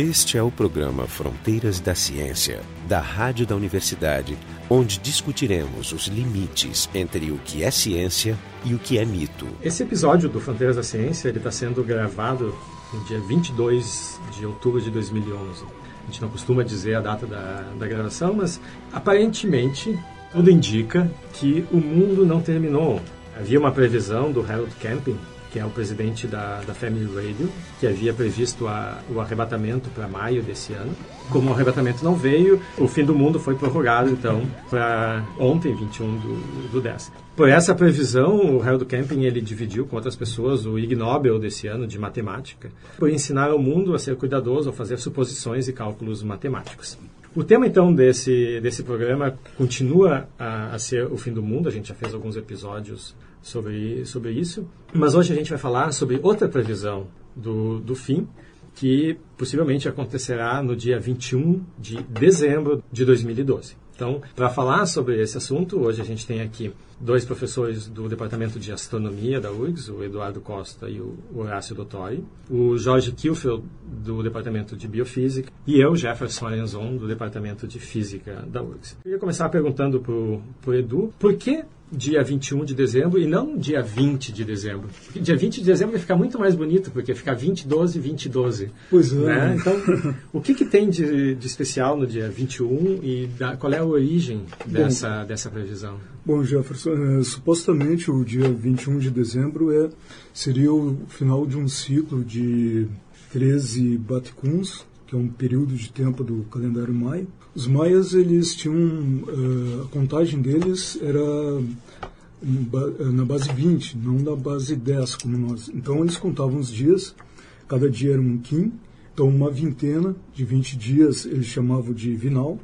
Este é o programa Fronteiras da Ciência, da Rádio da Universidade, onde discutiremos os limites entre o que é ciência e o que é mito. Esse episódio do Fronteiras da Ciência está sendo gravado no dia 22 de outubro de 2011. A gente não costuma dizer a data da, da gravação, mas aparentemente tudo indica que o mundo não terminou. Havia uma previsão do Harold Camping que é o presidente da, da Family Radio, que havia previsto a, o arrebatamento para maio desse ano. Como o arrebatamento não veio, o fim do mundo foi prorrogado, então, para ontem, 21 do, do 10. Por essa previsão, o Harold Camping ele dividiu com outras pessoas o Ig Nobel desse ano de matemática, por ensinar ao mundo a ser cuidadoso ao fazer suposições e cálculos matemáticos. O tema, então, desse, desse programa continua a, a ser o fim do mundo. A gente já fez alguns episódios sobre, sobre isso. Mas hoje a gente vai falar sobre outra previsão do, do fim, que possivelmente acontecerá no dia 21 de dezembro de 2012. Então, para falar sobre esse assunto, hoje a gente tem aqui dois professores do Departamento de Astronomia da URGS, o Eduardo Costa e o Horácio Dottori, o Jorge Kilfeld, do Departamento de Biofísica, e eu, Jefferson Arenzon, do Departamento de Física da URGS. Eu ia começar perguntando para o Edu, por que dia 21 de dezembro e não dia 20 de dezembro. Porque dia 20 de dezembro vai ficar muito mais bonito, porque fica 20, 12, 20, 12. Pois é. Né? Então, o que, que tem de, de especial no dia 21 e da, qual é a origem dessa, bom, dessa previsão? Bom, Jefferson, é, supostamente o dia 21 de dezembro é, seria o final de um ciclo de 13 Batikuns, que é um período de tempo do calendário maio. Os maias, eles tinham, uh, a contagem deles era na base 20, não na base 10, como nós. Então, eles contavam os dias, cada dia era um quim, então uma vintena de 20 dias eles chamavam de vinal,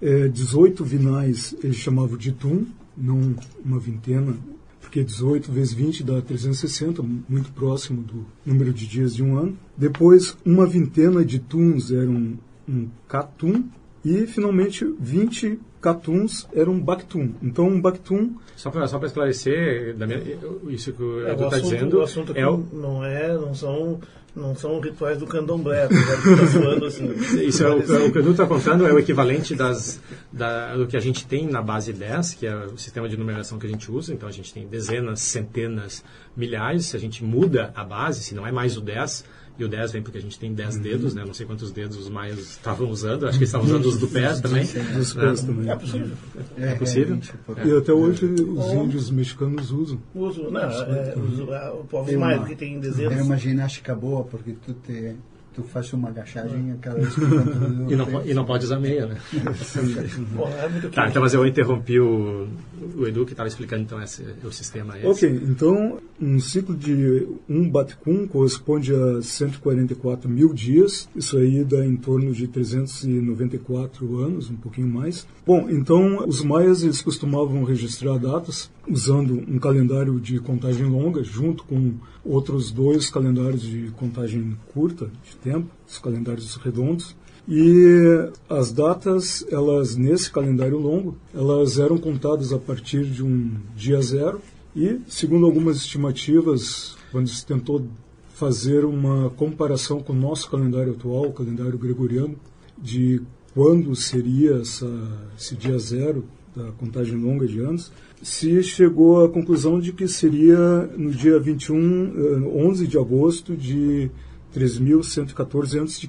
é, 18 vinais eles chamavam de tum, não uma vintena, porque 18 vezes 20 dá 360, muito próximo do número de dias de um ano. Depois, uma vintena de tuns eram um, um catum, e finalmente 20 catuns eram um bactum. Então um bactum... Só para só esclarecer, minha, isso que o é, Edu está dizendo... O assunto é o... não, é, não são não são rituais do candomblé, tá assim. Isso é o, o que o Edu está contando é o equivalente das, da, do que a gente tem na base 10, que é o sistema de numeração que a gente usa. Então a gente tem dezenas, centenas, milhares. Se a gente muda a base, se não é mais o 10, e o 10 vem porque a gente tem 10 uhum. dedos, né? Não sei quantos dedos os maias estavam usando. Acho que eles estavam usando os do pé também. Os pés também. É possível. É, é possível. É, e até hoje os índios mexicanos usam. Usam, não. É, o povo mais que tem dezenas. É uma ginástica boa, porque tu te tu faz uma agachagem vez e, não, e não pode usar meia, né? é tá, então, mas eu interrompi o, o Edu que estava explicando então esse, o sistema esse. Ok, então um ciclo de um Batcum corresponde a 144 mil dias, isso aí dá em torno de 394 anos, um pouquinho mais. Bom, então os maias eles costumavam registrar datas usando um calendário de contagem longa junto com outros dois calendários de contagem curta de tempo, os calendários redondos. E as datas, elas nesse calendário longo, elas eram contadas a partir de um dia zero e, segundo algumas estimativas, quando se tentou fazer uma comparação com o nosso calendário atual, o calendário gregoriano, de quando seria essa, esse dia zero da contagem longa de anos, se chegou à conclusão de que seria no dia 21, 11 eh, de agosto de 3114 a.C.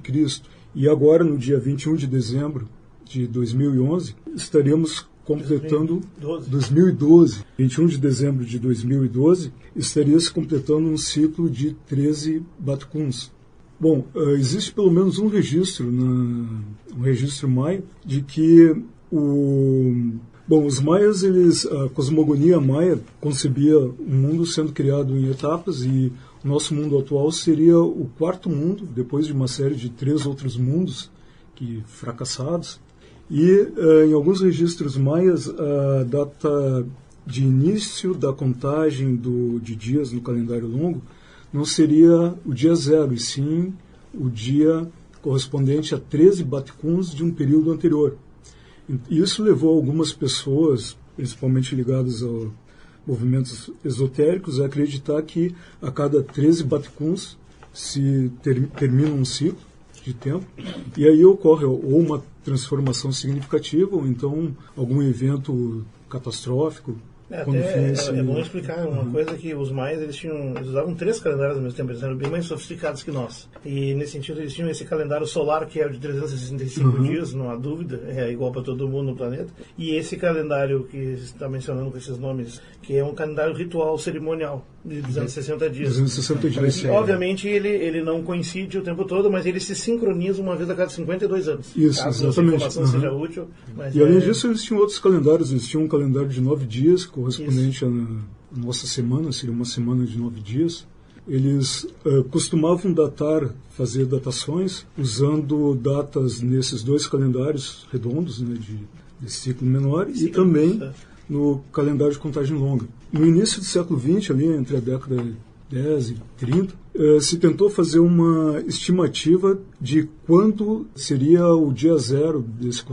E agora, no dia 21 de dezembro de 2011, estaríamos completando 2012. 2012. 21 de dezembro de 2012, estaria se completando um ciclo de 13 Batucuns. Bom, eh, existe pelo menos um registro, na, um registro maio, de que o Bom, os maias, eles, a cosmogonia maia concebia o um mundo sendo criado em etapas e o nosso mundo atual seria o quarto mundo, depois de uma série de três outros mundos que fracassados. E uh, em alguns registros maias, a data de início da contagem do, de dias no calendário longo não seria o dia zero, e sim o dia correspondente a 13 baticuns de um período anterior. Isso levou algumas pessoas, principalmente ligadas a movimentos esotéricos, a acreditar que a cada 13 baticuns se ter, termina um ciclo. De tempo, e aí ocorre ou uma transformação significativa, ou então algum evento catastrófico, É, até esse- é, é bom explicar uma coisa que os maias eles tinham eles usavam três calendários ao mesmo tempo eles eram bem mais sofisticados que nós. E nesse sentido eles tinham esse calendário solar que é o de 365 dias não há dúvida é igual para todo mundo no planeta. E esse calendário que está mencionando com esses nomes que é um calendário ritual cerimonial 260 dias 260 dias. Obviamente ele, ele não coincide o tempo todo, mas ele se sincroniza uma vez a cada 52 anos. Isso, Caso exatamente. essa informação Uhum. seja útil. E além é- disso, eles tinham outros calendários. Eles tinham um calendário de nove dias, correspondente à nossa semana, seria uma semana de nove dias. Eles eh, costumavam datar, fazer datações, usando datas nesses dois calendários redondos, né, de, de ciclo menor, e também é. No calendário de contagem longa. No início do século XX, ali entre a década 10 e 30, eh, se tentou fazer uma estimativa de quando seria o dia zero desse,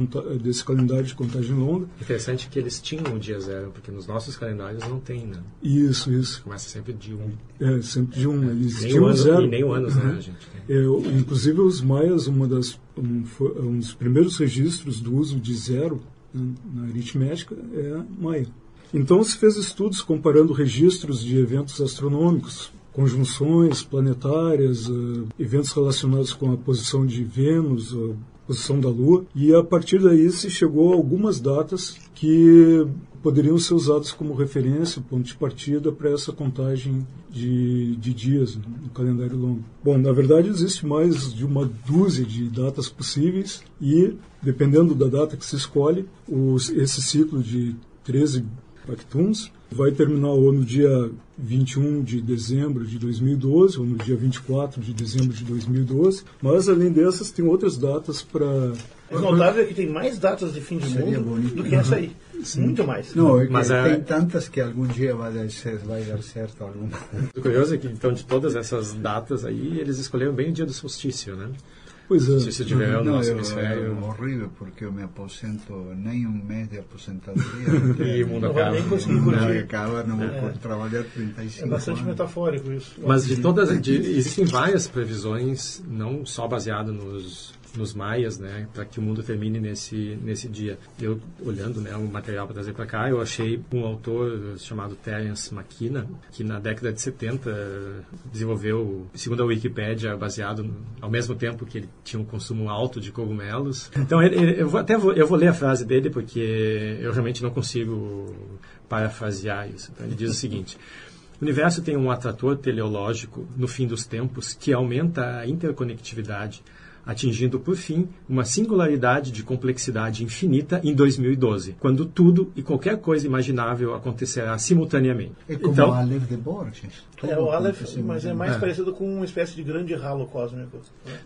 desse calendário de contagem longa. Interessante que eles tinham o dia zero, porque nos nossos calendários não tem, né? Isso, isso. Começa sempre de um. É, sempre de um. Eles Nem tinham o ano, zero. E nem o anos, né, gente? É, inclusive os maias, uma das, um, um dos primeiros registros do uso de zero né, na aritmética é maia. Então se fez estudos comparando registros de eventos astronômicos, conjunções planetárias, eh, eventos relacionados com a posição de Vênus, a posição da Lua, e a partir daí se chegou a algumas datas que poderiam ser usadas como referência, ponto de partida para essa contagem de, de dias no calendário longo. Bom, na verdade existe mais de uma dúzia de datas possíveis e, dependendo da data que se escolhe, os, esse ciclo de 13 Pactuns vai terminar ou no dia 21 de dezembro de 2012 ou no dia 24 de dezembro de 2012, mas além dessas tem outras datas para O notável é que tem mais datas de fim de Seria mundo bonito. do que essa aí. Muito mais. Não, é Mas é- tem tantas que algum dia vai dar certo, vai dar certo alguma. O curioso é que, então, de todas essas datas aí, eles escolheram bem o dia do solstício, né? Pois é. Solstício de verão no Não, nosso hemisfério. é horrível porque eu me aposento nem um mês de aposentadoria. E o mundo acaba. nem conseguir curtir. acabar, não vou trabalhar 35 É bastante anos. metafórico isso. Mas de todas, de- existem várias previsões, não só baseado nos nos maias, né, para que o mundo termine nesse nesse dia. Eu olhando, né, o material para trazer para cá, eu achei um autor chamado Terence McKenna, que na década de 70 eh, desenvolveu, segundo a Wikipédia, baseado ao mesmo tempo que ele tinha um consumo alto de cogumelos. Então ele, ele- eu vou até vou, eu vou ler a frase dele porque eu realmente não consigo parafrasear isso. Então ele diz o seguinte: o universo tem um atrator teleológico no fim dos tempos que aumenta a interconectividade, atingindo por fim uma singularidade de complexidade infinita em 2012, quando tudo e qualquer coisa imaginável acontecerá simultaneamente. É como então, o Aleph de Borges. É o Aleph, mas é mais É. parecido com uma espécie de grande ralo cósmico.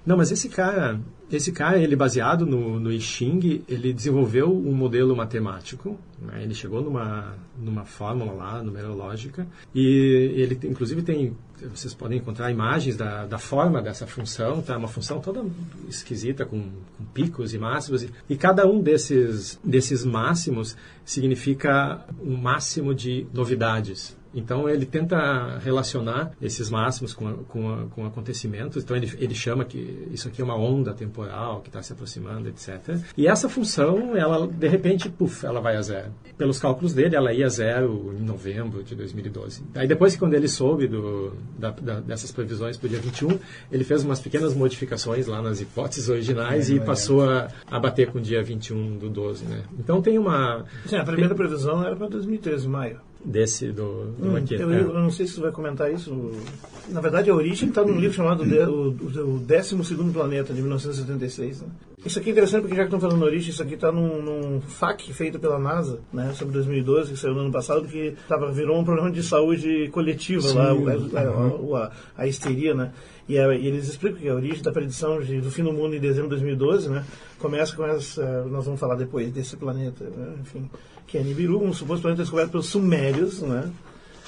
Não, mas esse cara, esse cara, ele baseado no, no I Ching, ele desenvolveu um modelo matemático. né? Ele chegou numa numa fórmula lá numerológica e ele inclusive tem vocês podem encontrar imagens da, da forma dessa função, tá? Uma função toda esquisita com, com picos e máximos e, e cada um desses desses máximos significa um máximo de novidades. Então ele tenta relacionar esses máximos com, com, com acontecimentos. Então ele, ele chama que isso aqui é uma onda temporal que está se aproximando, etc. E essa função, ela de repente, puf, ela vai a zero. Pelos cálculos dele, ela ia a zero em novembro de 2012. Aí depois que quando ele soube do, da, da- dessas previsões para o dia 21, ele fez umas pequenas modificações lá nas hipóteses originais e passou a, a bater com o dia 21 do 12, né? Então tem uma Sim, a primeira previsão era para 2013, maio. Desse do, do Hum, eu, É. eu não sei se você vai comentar isso. Na verdade, a origem está num livro chamado de, o, o, o 12 Planeta, de 1976. Né? Isso aqui é interessante porque, já que estão falando da origem, isso aqui está num, num FAQ feito pela NASA, né, sobre 2012, que saiu no ano passado, que tava, virou um problema de saúde coletiva lá, o- a, a, a, a histeria, né? E, a- e eles explicam que a origem da predição de- do fim do mundo em dezembro de 2012, né? Começa com essa, nós vamos falar depois desse planeta, né, enfim, que é Nibiru, um suposto planeta descoberto pelos sumérios, né?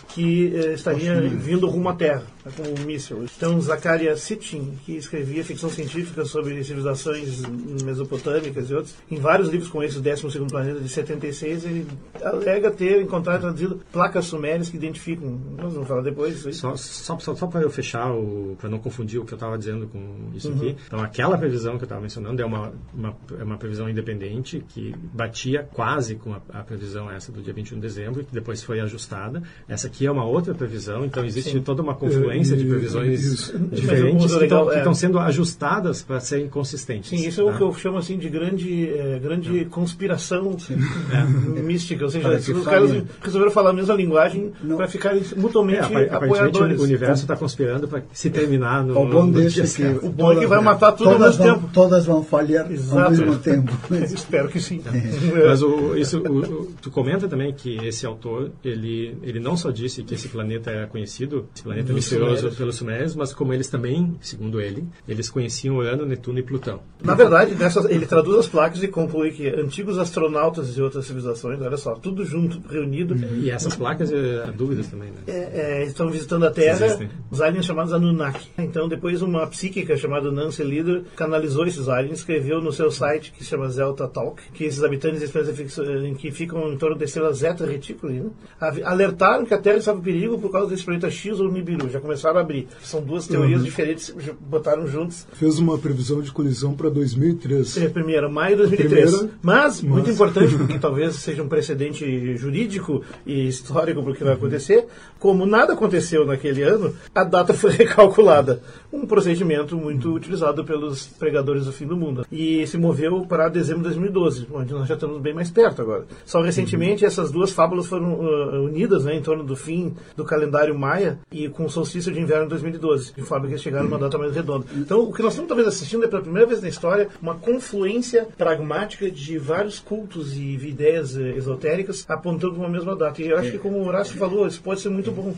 que eh, estaria vindo rumo à Terra. Tá como um míssil. Então, Zakaria Sitchin, que escrevia ficção científica sobre civilizações mesopotâmicas e outros, em vários livros com esse, o 12 Planeta, de 76, ele alega ter encontrado traduzido placas sumérias que identificam. Nós vamos falar depois. Isso aí. Só, só, só, só para eu fechar, para não confundir o que eu estava dizendo com isso uhum. aqui. Então, aquela previsão que eu estava mencionando é uma, uma, é uma previsão independente que batia quase com a, a, previsão essa do dia 21 de dezembro, que depois foi ajustada. Essa aqui é uma outra previsão, então existe Sim. toda uma confluência de previsões isso. diferentes que estão é. sendo ajustadas para serem consistentes. Sim, isso tá? é o tá? que eu chamo assim de grande, é, grande é. conspiração é. mística. Ou seja, os caras resolveram falar a mesma linguagem para ficarem mutuamente é, apoiadores. o universo está conspirando para se terminar no, o bom no desse é que o bom é que vai matar tudo ao mesmo vão, tempo. Todas vão falhar Exato. ao mesmo tempo. Espero que sim. Mas o, isso, o, tu comenta também que esse autor, ele, ele não só disse que esse planeta era conhecido, esse planeta misterioso pelos sumérios, mas como eles também, segundo ele, eles conheciam Urano, Netuno e Plutão. Na verdade, nessas, ele traduz as placas e conclui que antigos astronautas de outras civilizações, olha só, tudo junto, reunido. E essas placas, é, há dúvidas também, né? É, é, estão visitando a Terra, Existem. os aliens chamados Anunnaki. Então, depois uma psíquica chamada Nancy Leader canalizou esses aliens, escreveu no seu site, que se chama Zelta Talk, que esses habitantes em que ficam em torno da estrela Zeta Reticuli, né, alertaram que a Terra estava em perigo por causa desse planeta X ou Nibiru. Já começaram a abrir. São duas teorias uhum. diferentes, botaram juntos. Fez uma previsão de colisão para 2003. É, primeira, maio de 2003. Primeira, mas, mas, muito importante, porque talvez seja um precedente jurídico e histórico para o que vai acontecer, como nada aconteceu naquele ano, a data foi recalculada. Um procedimento muito utilizado pelos pregadores do fim do mundo. E se moveu para dezembro de 2012, onde nós já estamos bem mais perto agora. Só recentemente uhum. essas duas fábulas foram uh, unidas né, em torno do fim do calendário maia e com o solstício de inverno de 2012, de que chegaram numa data mais redonda. Então, o que nós estamos talvez assistindo é pela primeira vez na história uma confluência pragmática de vários cultos e ideias uh, esotéricas apontando uma mesma data. E eu acho que, como o Horácio falou, isso pode ser muito bom,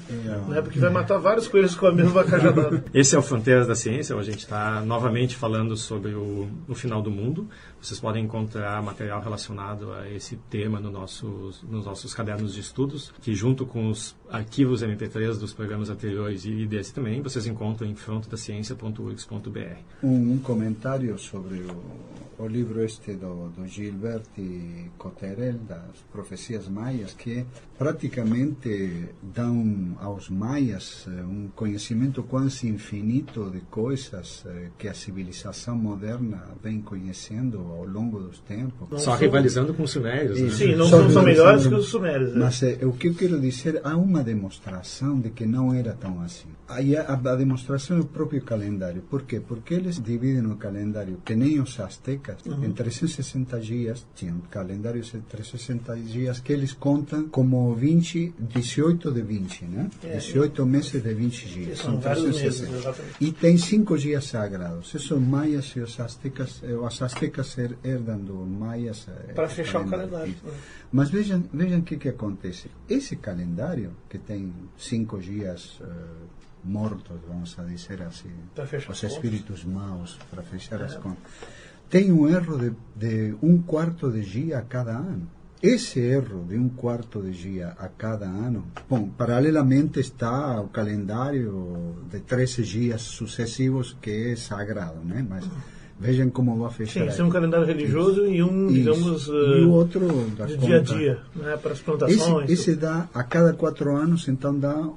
né, porque vai matar vários coelhos com a mesma cajadada. Esse é o Fronteiras da Ciência, onde a gente está novamente falando sobre o, o final do mundo. Vocês podem encontrar material relacionado a esse tema no nos nossos cadernos de estudos, que junto com os arquivos MP3 dos programas anteriores e desse também, vocês encontram em frontodaciencia.urgs.br. Um, um comentário sobre o, o, livro este do, do Gilberti Cotterel, das profecias maias, que praticamente dão aos maias eh, um conhecimento quase infinito de coisas eh, que a civilização moderna vem conhecendo ao longo dos tempos. Não Só são... rivalizando com os sumérios. Né? Sim, não são, são melhores que os sumérios. Né? Mas é, o que eu quero dizer, há uma demonstração de que não era tão assim. buenísimo. Aí a, a demonstração é o próprio calendário. Por quê? Porque eles dividem o calendário, que nem os astecas, uhum. em 360 dias, tinham calendários de 360 dias que eles contam como 20, 18 de 20, né? É, 18 meses de 20 dias. São, são meses, e tem cinco dias sagrados. Esses maias e os astecas, eh, os astecas herdam dos maias. Eh, Para fechar o calendário. Né? Mas vejam, vejam o que, que acontece. Esse calendário, que tem cinco dias uh, mortos, vamos a dizer assim, os espíritos maus, para fechar as contas, tem um erro de, de um quarto de dia a cada ano. Esse erro de um quarto de dia a cada ano, bom, paralelamente está o calendário de 13 dias sucessivos que é sagrado, né? Mas vejam como vai fechar. Sim, isso é um calendário religioso Isso. e um, Isso. digamos, e o eh, outro de dia a dia, né? para as plantações. Esse, esse dá a cada quatro anos, então dá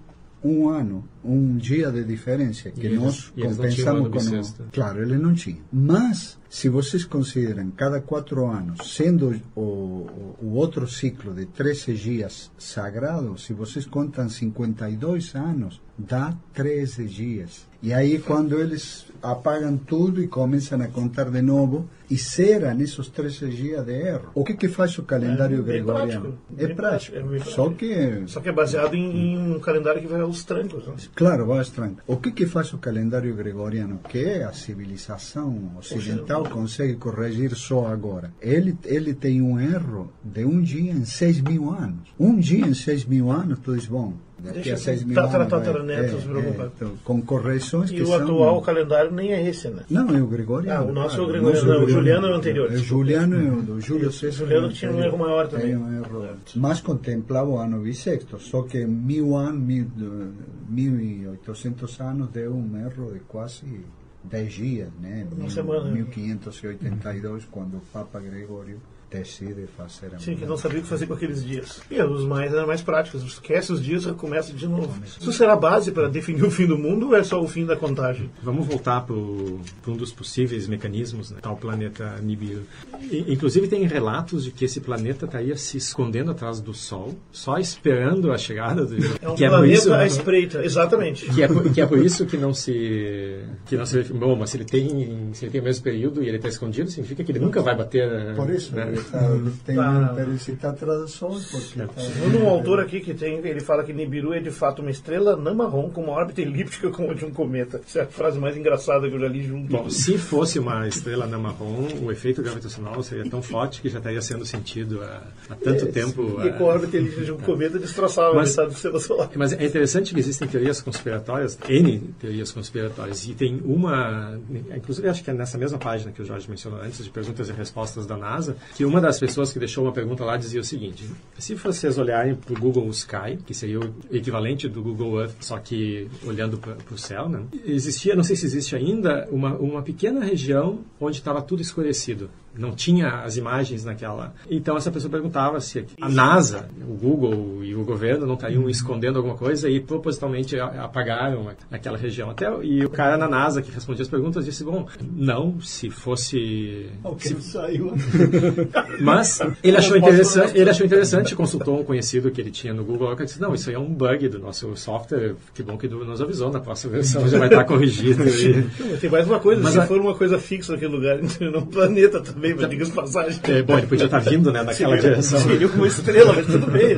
um ano, um dia de diferença que e nós eles, compensamos com. Claro, ele não tinha. Mas se vocês consideram cada quatro anos, sendo o, o, o, outro ciclo de 13 dias sagrado, se vocês contam 52 anos, dá 13 dias. E aí, quando eles apagam tudo e começam a contar de novo, e será nesses 13 dias de erro. O que, que faz o calendário é, gregoriano? É prático. É prático. Só que... Só que é baseado em, em um calendário que vai aos trancos. Né? Claro, trancos. O que, que faz o calendário gregoriano? Que a civilização ocidental consegue corrigir só agora. Ele, ele tem um erro de um dia em 6 mil anos. Um dia em 6 mil anos, tu diz, bom, Daqui a 6 mil anos. Tataranetos, é, é, então, com correções e que o são... atual calendário nem é esse, né? Não, é o Gregoriano. Ah, o nosso é o Gregoriano, não, o Juliano é o anterior. O Juliano é o do Júlio César. O Juliano tinha um erro maior também. Um erro, mas contemplava o ano bissexto, só que mil anos, mil, mil e oitocentos anos deu um erro de quase 10 dias, né? Uma semana. 1582, quando o Papa Gregório decide fazer a Sim, que não sabia o que fazer com aqueles dias. E os mais eram mais práticos. Esquece os dias e recomeça de novo. Isso será a base para definir o fim do mundo ou é só o fim da contagem? Vamos voltar para um dos possíveis mecanismos, né? Tá o planeta Nibiru. Inclusive tem relatos de que esse planeta estaria se escondendo atrás do Sol, só esperando a chegada do... É um que planeta é por isso, à espreita, exatamente. Que é, por, que é por isso que não se... Que não se bom, mas se ele tem, se ele tem o mesmo período e ele está escondido, significa que ele nunca vai bater... Por isso, né? Tá, tem tá. periodicidade traduções. Porque tá, Segundo um autor aqui que tem, ele fala que Nibiru é de fato uma estrela não marrom com uma órbita elíptica como a de um cometa. Essa é a frase mais engraçada que eu já li junto. Bom, se fosse uma estrela não marrom, o efeito gravitacional seria tão forte que já estaria sendo sentido há, há tanto é, tempo. E com a órbita elíptica de um cometa destroçava mas, a metade do sistema solar. Mas é interessante que existem teorias conspiratórias, N teorias conspiratórias, e tem uma, inclusive acho que é nessa mesma página que o Jorge mencionou antes, de perguntas e respostas da NASA, que uma das pessoas que deixou uma pergunta lá dizia o seguinte: se vocês olharem para o Google Sky, que seria o equivalente do Google Earth, só que olhando para o céu, né? existia, não sei se existe ainda, uma, uma pequena região onde estava tudo escurecido não tinha as imagens naquela. Então essa pessoa perguntava se a NASA, o Google e o governo não estariam escondendo alguma coisa e propositalmente apagaram aquela região. Até e o cara na NASA que respondia as perguntas disse bom, não, se fosse. se... saiu. Mas ele achou interessante, ele achou interessante, consultou um conhecido que ele tinha no Google e disse não, isso aí é um bug do nosso software. Que bom que nos avisou na próxima versão já vai estar corrigido. E... Tem mais uma coisa, Mas se a... for uma coisa fixa naquele lugar, no planeta também também, mas diga as passagens. É, bom, ele podia estar vindo, né, naquela seria, direção. Seria como estrela, mas tudo bem.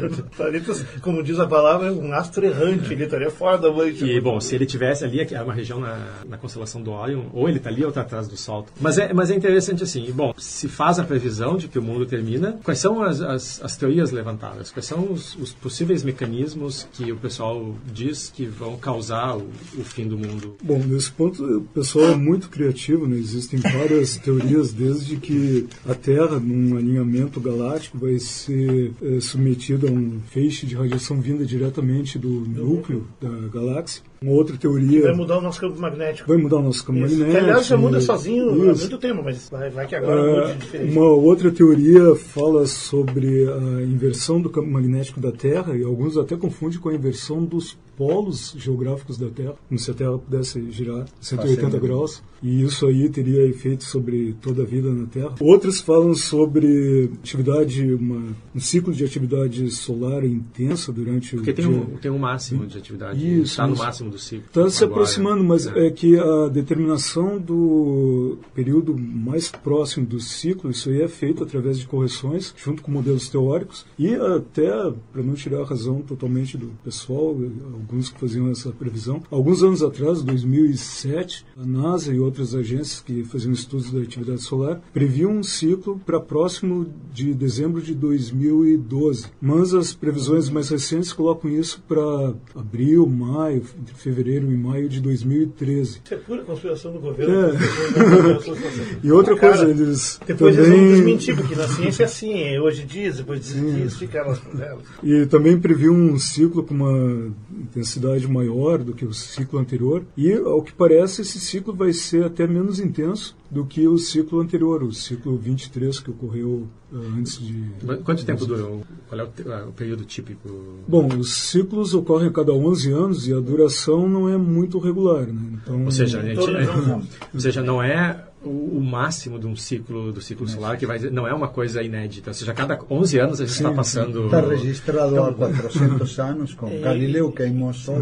como diz a palavra, um astro errante, ele estaria fora da noite. E, bom, se ele tivesse ali, é uma região na, na constelação do Orion, ou ele está ali ou está atrás do Sol. Mas é, mas é interessante assim, bom, se faz a previsão de que o mundo termina, quais são as, as, as teorias levantadas? Quais são os, os, possíveis mecanismos que o pessoal diz que vão causar o, o fim do mundo? Bom, nesse ponto, o pessoal é muito criativo, né? Existem várias teorias, desde que que a Terra, num alinhamento galáctico, vai ser é, submetida a um feixe de radiação vinda diretamente do núcleo da galáxia uma outra teoria. Vai mudar o nosso campo magnético. Vai mudar o nosso campo Isso. magnético. Que, aliás, já muda sozinho há muito tempo, mas vai, vai que agora uh, mude diferente. Uma outra teoria fala sobre a inversão do campo magnético da Terra, e alguns até confundem com a inversão dos polos geográficos da Terra, como se a Terra pudesse girar 180 graus, e isso aí teria efeito sobre toda a vida na Terra. Outros falam sobre atividade, uma, um ciclo de atividade solar intensa durante Porque o tem dia. Um, tem um máximo de atividade, está no máximo do ciclo. Está se aproximando, mas é. é. que a determinação do período mais próximo do ciclo, isso aí é feito através de correções, junto com modelos teóricos, e até, para não tirar a razão totalmente do pessoal, alguns que faziam essa previsão, alguns anos atrás, 2007, a NASA e outras agências que faziam estudos da atividade solar previam um ciclo para próximo de dezembro de 2012. Mas as previsões mais recentes colocam isso para abril, maio, entre fevereiro e maio de 2013. Isso é pura conspiração do governo. É. e outra Cara, coisa, eles depois também... eles vão desmentir, porque na ciência é assim, é hoje dias, depois dias, fica elas E também previu um ciclo com uma intensidade maior do que o ciclo anterior, e ao que parece esse ciclo vai ser até menos intenso do que o ciclo anterior, o ciclo 23 que ocorreu uh, antes de... Quanto tempo durou? Qual é o, ah, o, período típico? Bom, os ciclos ocorrem a cada 11 anos e a duração não é muito regular. Né? Então, ou seja, a gente, ou seja, não é o, o, máximo de um ciclo do ciclo solar que vai não é uma coisa inédita ou seja a cada 11 anos a gente está passando está registrado há 400 anos com Galileu que mostrou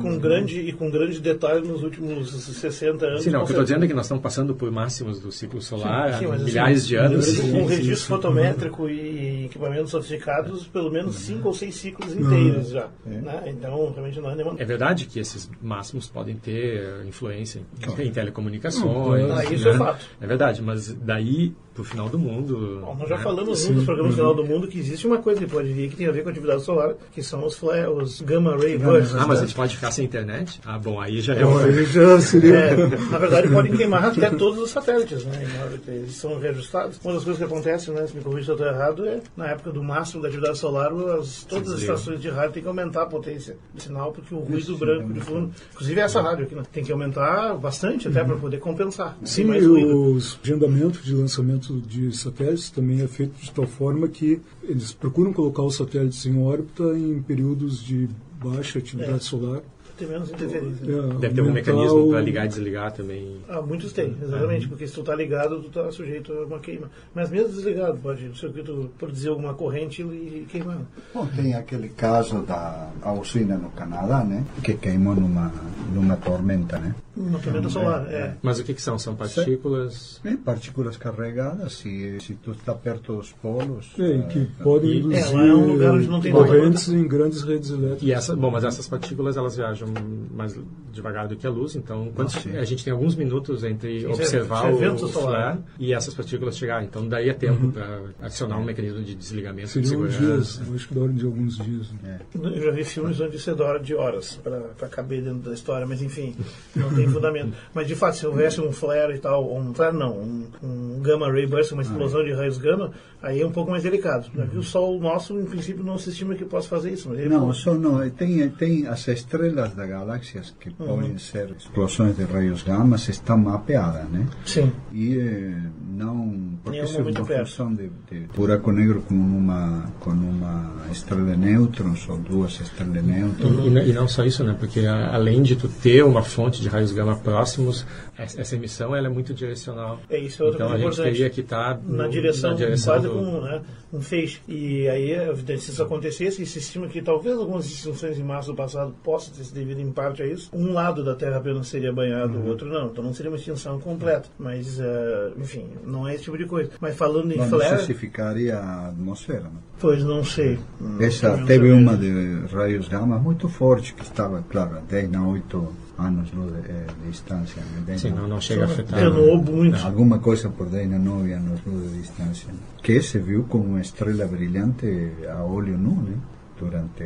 com grande e com grande detalhe nos últimos 60 anos sim não o que eu estou dizendo é que nós estamos passando por máximos do ciclo solar sim, há milhares assim, de anos. Com registro fotométrico e equipamentos sofisticados, pelo menos cinco ou seis ciclos inteiros já. É. Né? Então, realmente não é nenhuma... É verdade que esses máximos podem ter influência em, em telecomunicações. Ah, isso é né? É fato. É verdade, mas daí pro final do mundo. Bom, nós já né? falamos Sim. nos programas final do mundo que existe uma coisa que pode vir que tem a ver com a atividade solar, que são os, flare, os gamma ray bursts. Ah, mas a gente pode ficar sem internet? Ah, bom, aí já é. Aí já seria... É, na verdade, podem queimar até todos os satélites, né? Eles são reajustados. Uma das coisas que acontece, né, se me corrija se eu estou errado, é na época do máximo da atividade solar, as, todas as estações de rádio têm que aumentar a potência de sinal, porque o ruído branco de fundo, inclusive essa rádio aqui, né, tem que aumentar bastante até uhum. para poder compensar. Sim, e os agendamentos de lançamento de satélites também é feito de tal forma que eles procuram colocar os satélites em órbita em períodos de baixa atividade é. solar ter menos interferência. É, Deve ter algum mecanismo para ligar e desligar também. Ah, muitos têm, exatamente, porque se tu está ligado, tu está sujeito a uma queima. Mas mesmo desligado, pode o circuito produzir alguma corrente e queimar. Bom, tem aquele caso da usina no Canadá, né? Que queimou numa, numa tormenta, né? Uma tormenta solar, é. é. Mas o que, que são? São partículas? É, partículas carregadas, e se tu está perto dos polos... É, que é, podem induzir é, é um lugar onde não tem correntes em grandes redes elétricas. E essa, bom, mas essas partículas, elas viajam mais devagar do que a luz, então quando a gente tem alguns minutos entre Sim, observar o, o flare e essas partículas chegarem, então daí é tempo uhum. para adicionar um mecanismo de desligamento Seriam de dias, eu acho que da hora de alguns dias. Né? É. Eu já vi filmes onde isso é da hora de horas para caber dentro da história, mas enfim, não tem fundamento. Mas de fato, se houvesse um flare e tal, um flare não, um, um gamma ray burst, uma explosão ah, é. de raios gama, aí é um pouco mais delicado. Uhum. O Sol nosso, em princípio, não se estima que possa fazer isso. não, o Sol não. Tem, tem as estrelas da galáxias que uhum. podem ser explosões de raios gama estão mapeadas, né? Sim. E eh, não porque se uma função de, de, buraco negro com uma com uma estrela de nêutrons ou duas estrelas de nêutrons. E, e, e, não só isso, né? Porque a, além de tu ter uma fonte de raios gama próximos, essa emissão ela é muito direcional. É isso, é outra então a gente teria que estar tá na direção, na direção quase do... com né, um feixe. E aí, se isso acontecesse, se estima que talvez algumas extinções em março do passado possam ter se devido em parte a isso. Um lado da Terra apenas seria banhado, uhum. o outro não. Então não seria uma extinção completa. Mas, uh, enfim, não é esse tipo de coisa. Mas falando em Mas flare... Não sei se ficaria a atmosfera, não? Pois não sei. Essa teve uma de raios gama muito forte, que estava, claro, a 10 na 8 anos de, eh, de distância. Né? Sim, não, não chega a afetar. Atenuou muito. Alguma coisa por 10 na 9 anos de distância. Que se viu como uma estrela brilhante a olho nu, né? durante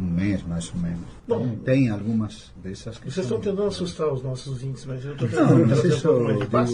um mês mais ou menos. Bom, tem algumas dessas que Vocês estão tentando assustar os nossos ouvintes, mas eu estou tentando não, mais de paz.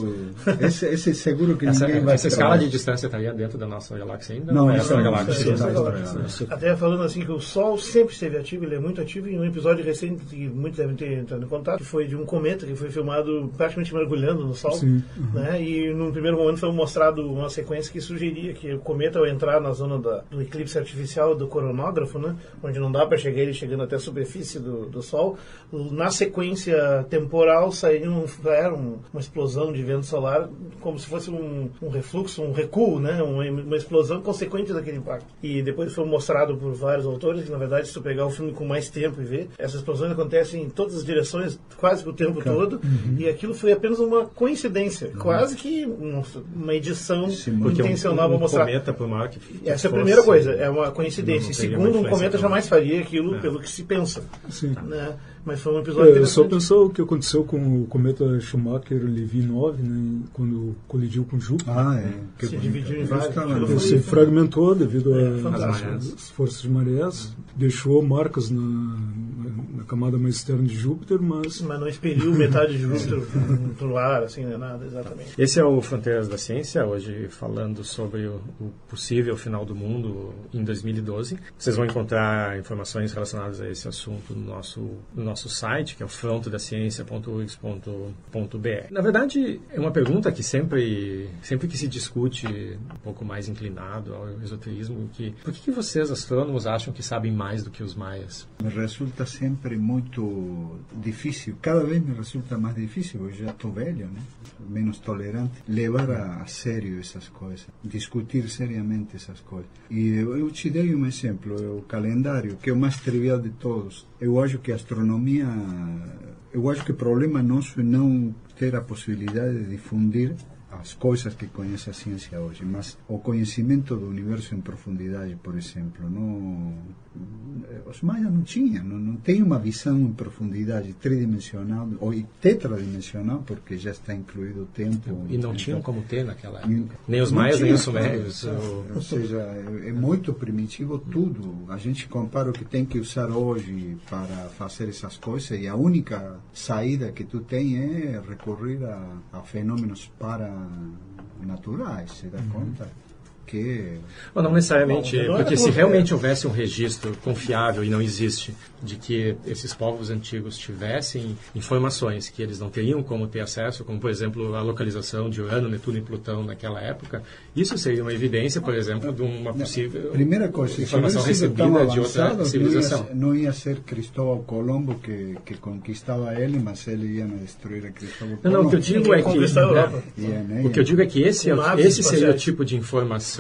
Esse, esse seguro que essa, ninguém vai Essa escala de distância estaria dentro da nossa galáxia ainda? Não, é essa galáxia. Essa galáxia. Até falando assim que o Sol sempre esteve ativo, ele é muito ativo, e um episódio recente que muitos devem ter entrado em contato, que foi de um cometa que foi filmado praticamente mergulhando no Sol. Sim. Uhum. Né? E num primeiro momento foi mostrado uma sequência que sugeria que o cometa, ao entrar na zona da, do eclipse artificial do coronógrafo, né? onde não dá para chegar ele chegando até a superfície do, do Sol, na sequência temporal sairia um, era um, uma explosão de vento solar, como se fosse um, um refluxo, um recuo, né? Uma, uma, explosão consequente daquele impacto. E depois foi mostrado por vários autores que, na verdade, se tu pegar o filme com mais tempo e ver, essas explosões acontecem em todas as direções, quase o tempo todo, uhum. e aquilo foi apenas uma coincidência, uhum. quase que uma edição intencional para mostrar. Cometa, por maior que Essa é a primeira coisa, é uma coincidência. Segundo, um cometa jamais faria aquilo é. pelo que se pensa. Sim. Né? Mas foi um episódio é, Só pensou o que aconteceu com o cometa Schumacher-Levy 9, né, quando colidiu com Júpiter. Ah, é. Que se dividiu em vários. Ele se fragmentou devido é, às forças de marés, deixou marcas na, na, na, camada mais externa de Júpiter, mas... Mas não expeliu metade de Júpiter para o ar, assim, né, nada, exatamente. Esse é o Fronteiras da Ciência, hoje falando sobre o, o possível final do mundo em 2012. Vocês vão encontrar informações relacionadas a esse assunto no nosso, no nosso nosso site, que é o frontodaciencia.urgs.br. Na verdade, é uma pergunta que sempre, sempre que se discute um pouco mais inclinado ao esoterismo, que por que, vocês, astrônomos, acham que sabem mais do que os maias? Me resulta sempre muito difícil, cada vez me resulta mais difícil, eu já estou velho, né? menos tolerante, levar a, a sério essas coisas, discutir seriamente essas coisas. E eu, eu te dei um exemplo, o calendário, que é o mais trivial de todos. Eu acho que a astronomia eu acho que o problema nosso é não ter a possibilidade de difundir as coisas que conhece a ciência hoje, mas o conhecimento do universo em profundidade, por exemplo, não, os maias não tinham, não, tem uma visão em profundidade tridimensional ou tetradimensional, porque já está incluído o tempo. E não tinham como ter naquela época. Nem os maias, nem os sumérios. Ou... ou seja, é, muito primitivo tudo. A gente compara o que tem que usar hoje para fazer essas coisas e a única saída que tu tem é recorrer a, a fenômenos paranaturais, se dá uhum. conta? Que. Bom, não necessariamente, Bom, porque se realmente houvesse um registro confiável e não existe de que esses povos antigos tivessem informações que eles não teriam como ter acesso, como por exemplo a localização de Urano, Netuno e Plutão naquela época, isso seria uma evidência, por exemplo, de uma possível primeira coisa, informação recebida de outra civilização. Não ia, não ia, ser Cristóvão Colombo que, que conquistava ele, mas ele ia destruir a Cristóvão Colombo. Não, não, o que eu digo é que, né, o que eu digo é que esse, é esse seria o tipo de informação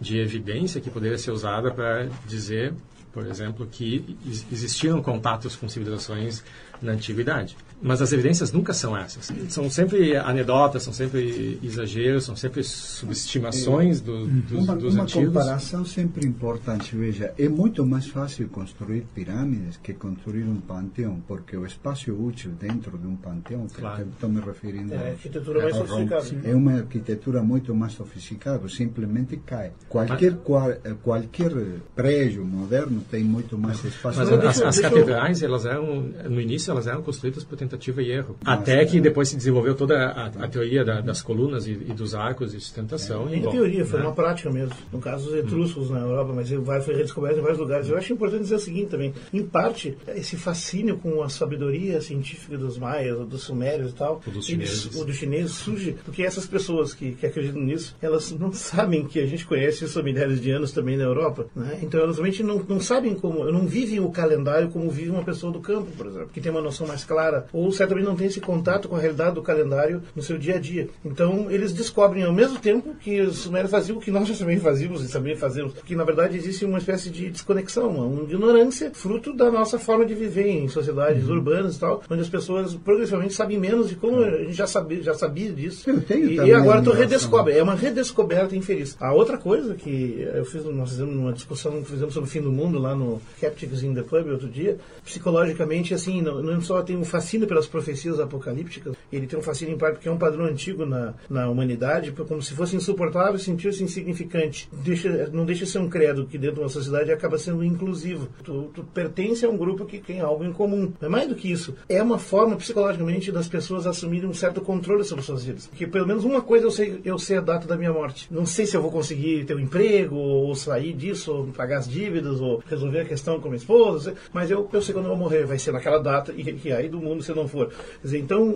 de evidência que poderia ser usada para dizer, por exemplo, que existiam contatos com civilizações na antiguidade. Mas as evidências nunca são essas. São sempre anedotas, são sempre exageros, são sempre subestimações do, dos, uma, dos uma antigos. Uma comparação sempre importante. Veja, é muito mais fácil construir pirâmides que construir um panteão, porque o espaço útil dentro de um panteão, claro. que estou me referindo é, arquitetura mais sofisticada. É uma arquitetura muito mais sofisticada, simplesmente cai. Qualquer, qual, qualquer prédio moderno tem muito mais espaço. Mas as, as catedrais, elas eram, no início, elas eram construídas por tentativa e erro. Nossa, Até que depois se desenvolveu toda a, a teoria da, das colunas e, e, dos arcos de sustentação. É, e, bom, teoria, foi né? uma prática mesmo. No caso dos etruscos hum. na Europa, mas foi redescoberto em vários lugares. Eu acho importante dizer o seguinte também. Em parte, esse fascínio com a sabedoria científica dos maias, ou dos sumérios e tal, ou dos chineses, ou dos chineses surge porque essas pessoas que, que acreditam nisso, elas não sabem que a gente conhece isso há milhares de anos também na Europa. Né? Então, elas realmente não, não sabem como, não vivem o calendário como vive uma pessoa do campo, por exemplo, que tem uma noção mais clara, ou certamente não tem esse contato com a realidade do calendário no seu dia a dia. Então, eles descobrem ao mesmo tempo que os sumérios faziam o que nós já também fazíamos e também fazemos, que na verdade existe uma espécie de desconexão, uma ignorância fruto da nossa forma de viver em sociedades uhum. urbanas e tal, onde as pessoas progressivamente sabem menos de como a gente já sabia, já sabia disso. E, e, agora tu redescobre, é uma redescoberta infeliz. A outra coisa que eu fiz, nós fizemos uma discussão fizemos sobre o fim do mundo lá no Skeptics in the Pub outro dia, psicologicamente assim, não, não só tem um fascínio pelas profecias apocalípticas, ele tem um fascínio em parte porque é um padrão antigo na, na humanidade, como se fosse insuportável sentir-se insignificante. Deixa, não deixa de ser um credo que dentro de uma sociedade acaba sendo inclusivo. Tu, tu pertence a um grupo que tem algo em comum. Mas mais do que isso, é uma forma psicologicamente das pessoas assumirem um certo controle sobre suas vidas. Porque pelo menos uma coisa eu sei, eu sei a data da minha morte. Não sei se eu vou conseguir ter um emprego, ou sair disso, ou pagar as dívidas, ou resolver a questão com minha esposa, mas eu, eu sei quando eu vou morrer, vai ser naquela data, e, e aí do mundo se não for. Quer dizer, então,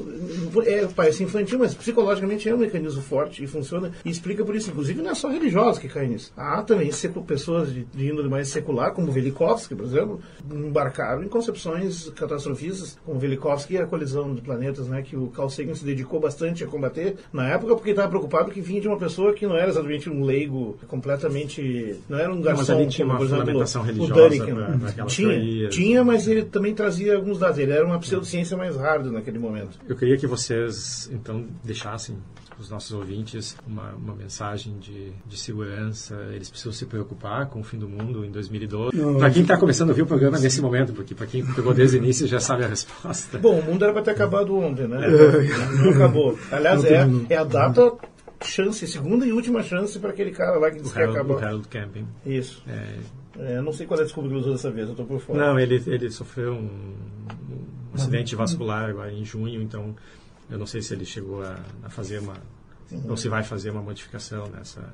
é, parece infantil, mas psicologicamente é um mecanismo forte e funciona e explica por isso. Inclusive, não é só religiosos que caem nisso. Há também pessoas de, de índole mais secular, como Velikovsky, por exemplo, embarcaram em concepções catastrofistas, como Velikovsky e a colisão de planetas, né, que o Carl Sagan se dedicou bastante a combater na época, porque estava preocupado que vinha de uma pessoa que não era exatamente um leigo, completamente. não era um garçom, mas tinha uma como, por exemplo, religiosa tinha, tinha, mas ele também trazia alguns dados. Ele era uma pseudociência mais hard naquele momento. Eu queria que vocês, então, deixassem os nossos ouvintes uma, uma mensagem de, de segurança. Eles precisam se preocupar com o fim do mundo em 2012. Para quem está começando a ouvir o programa nesse momento, porque para quem pegou desde o início já sabe a resposta. Bom, o mundo era para ter acabado ontem, né? É. Não acabou. Aliás, é, é a data chance, segunda e última chance para aquele cara lá que disse que acabou. O Harold Camping. Isso. É, é, não sei qual é a desculpa que ele usou dessa vez, eu estou por fora. Não, ele, ele sofreu um, um acidente vascular agora em junho, então eu não sei se ele chegou a, a fazer uma. Uhum. ou se vai fazer uma modificação nessa,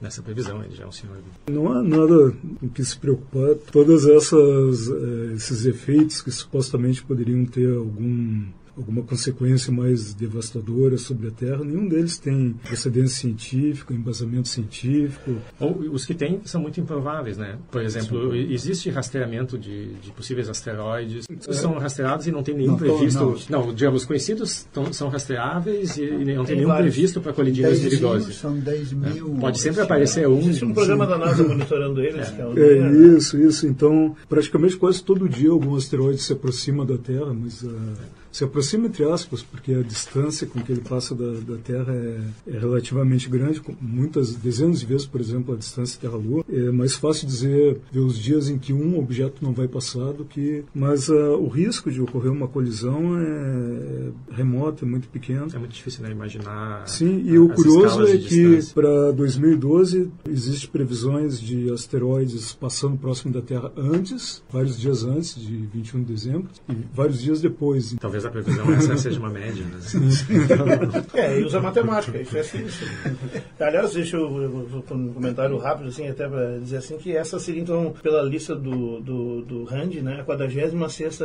nessa previsão, ele já é um senhor. Não há nada em que se preocupar. Todos essas, eh, esses efeitos que supostamente poderiam ter algum alguma consequência mais devastadora sobre a Terra. Nenhum deles tem precedência científica, embasamento científico. Ou os que têm são muito improváveis, né? Por exemplo, Sim. existe rastreamento de, de possíveis asteroides. É. São rastreados e não tem nenhum não, previsto. Não. não, digamos, conhecidos tão, são rastreáveis e, e não tem, tem nenhum vários. previsto para colidir em 2012. São 10 é. mil. É. Pode sempre aparecer um. Existe um programa da NASA monitorando eles. É, é, é isso, isso. Então, praticamente quase todo dia algum asteroide se aproxima da Terra, mas. Uh, se aproxima entre aspas, porque a distância com que ele passa da, da Terra é, é, relativamente grande, muitas dezenas de vezes, por exemplo, a distância Terra-Lua. É mais fácil dizer ver os dias em que um objeto não vai passar do que, mas uh, o risco de ocorrer uma colisão é, é remoto, é muito pequeno. É muito difícil né, imaginar. Sim, e o curioso é que para 2012 existe previsões de asteroides passando próximo da Terra antes, vários dias antes de 21 de dezembro e vários dias depois. Talvez a previsão essa seja uma média. Né? é, e usa matemática, isso é assim. Aliás, deixa eu, eu, um comentário rápido, assim, até para dizer assim, que essa seria, então, pela lista do, do, do Rand, né, a 46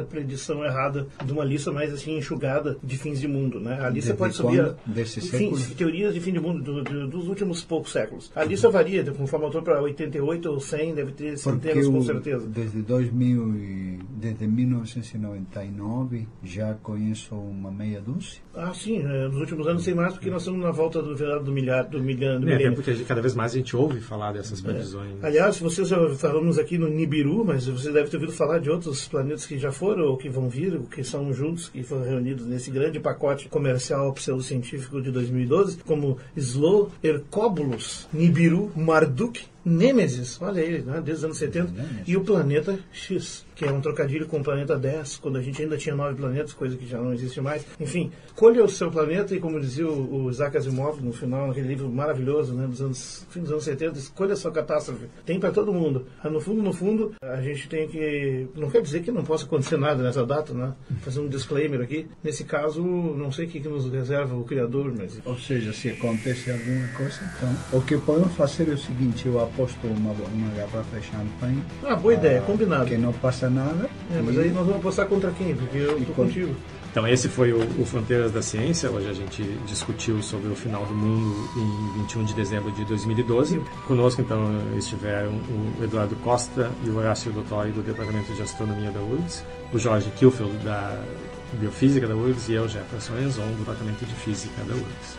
predição errada de uma lista mais, assim, enxugada de fins de mundo, né? A lista Desde pode subir, a, enfim, teorias de fim de mundo do, do, dos últimos poucos séculos. A lista varia, conforme autor, para 88 ou 100, deve ter centenas, com certeza. Desde 2000 e, desde 1999 já conheço uma meia dúzia. Ah, sim, é, nos últimos anos tem mais, porque nós estamos na volta do verão do milhar, do milhão. Do é, porque cada vez mais a gente ouve falar dessas previsões. É. Aliás, vocês já falamos aqui no Nibiru, mas você deve ter ouvido falar de outros planetas que já foram ou que vão vir, ou que são juntos, que foram reunidos nesse grande pacote comercial pseudocientífico de 2012, como Slow, Hercóbulos, Nibiru, Marduk, Nêmesis, olha ele, né, desde os anos 70, e o Planeta X, que é um trocadilho com o Planeta 10, quando a gente ainda tinha nove planetas, coisa que já não existe mais. Enfim, colha o seu planeta e, como dizia o, o Isaac Asimov no final, naquele livro maravilhoso, né, dos anos, fim dos anos 70, escolha a sua catástrofe. Tem para todo mundo. Ah, no fundo, no fundo, a gente tem que... Não quer dizer que não possa acontecer nada nessa data, né? Fazer um disclaimer aqui. Nesse caso, não sei o que, que nos reserva o Criador, mas... Ou seja, se acontece alguma coisa, então... O que podemos fazer é o seguinte, eu aposto uma, uma garrafa de champanhe. Ah, boa ideia, combinado. Que não passa nada. É, mas aí nós vamos apostar contra quem? Porque eu estou contigo. Então esse foi o, o, Fronteiras da Ciência. Hoje a gente discutiu sobre o final do mundo em 21 de dezembro de 2012. Conosco então estiveram o Eduardo Costa e o Horácio Dottori do Departamento de Astronomia da URGS, o Jorge Kilfield da Biofísica da URGS e eu, Jefferson Enzon, do Departamento de Física da URGS.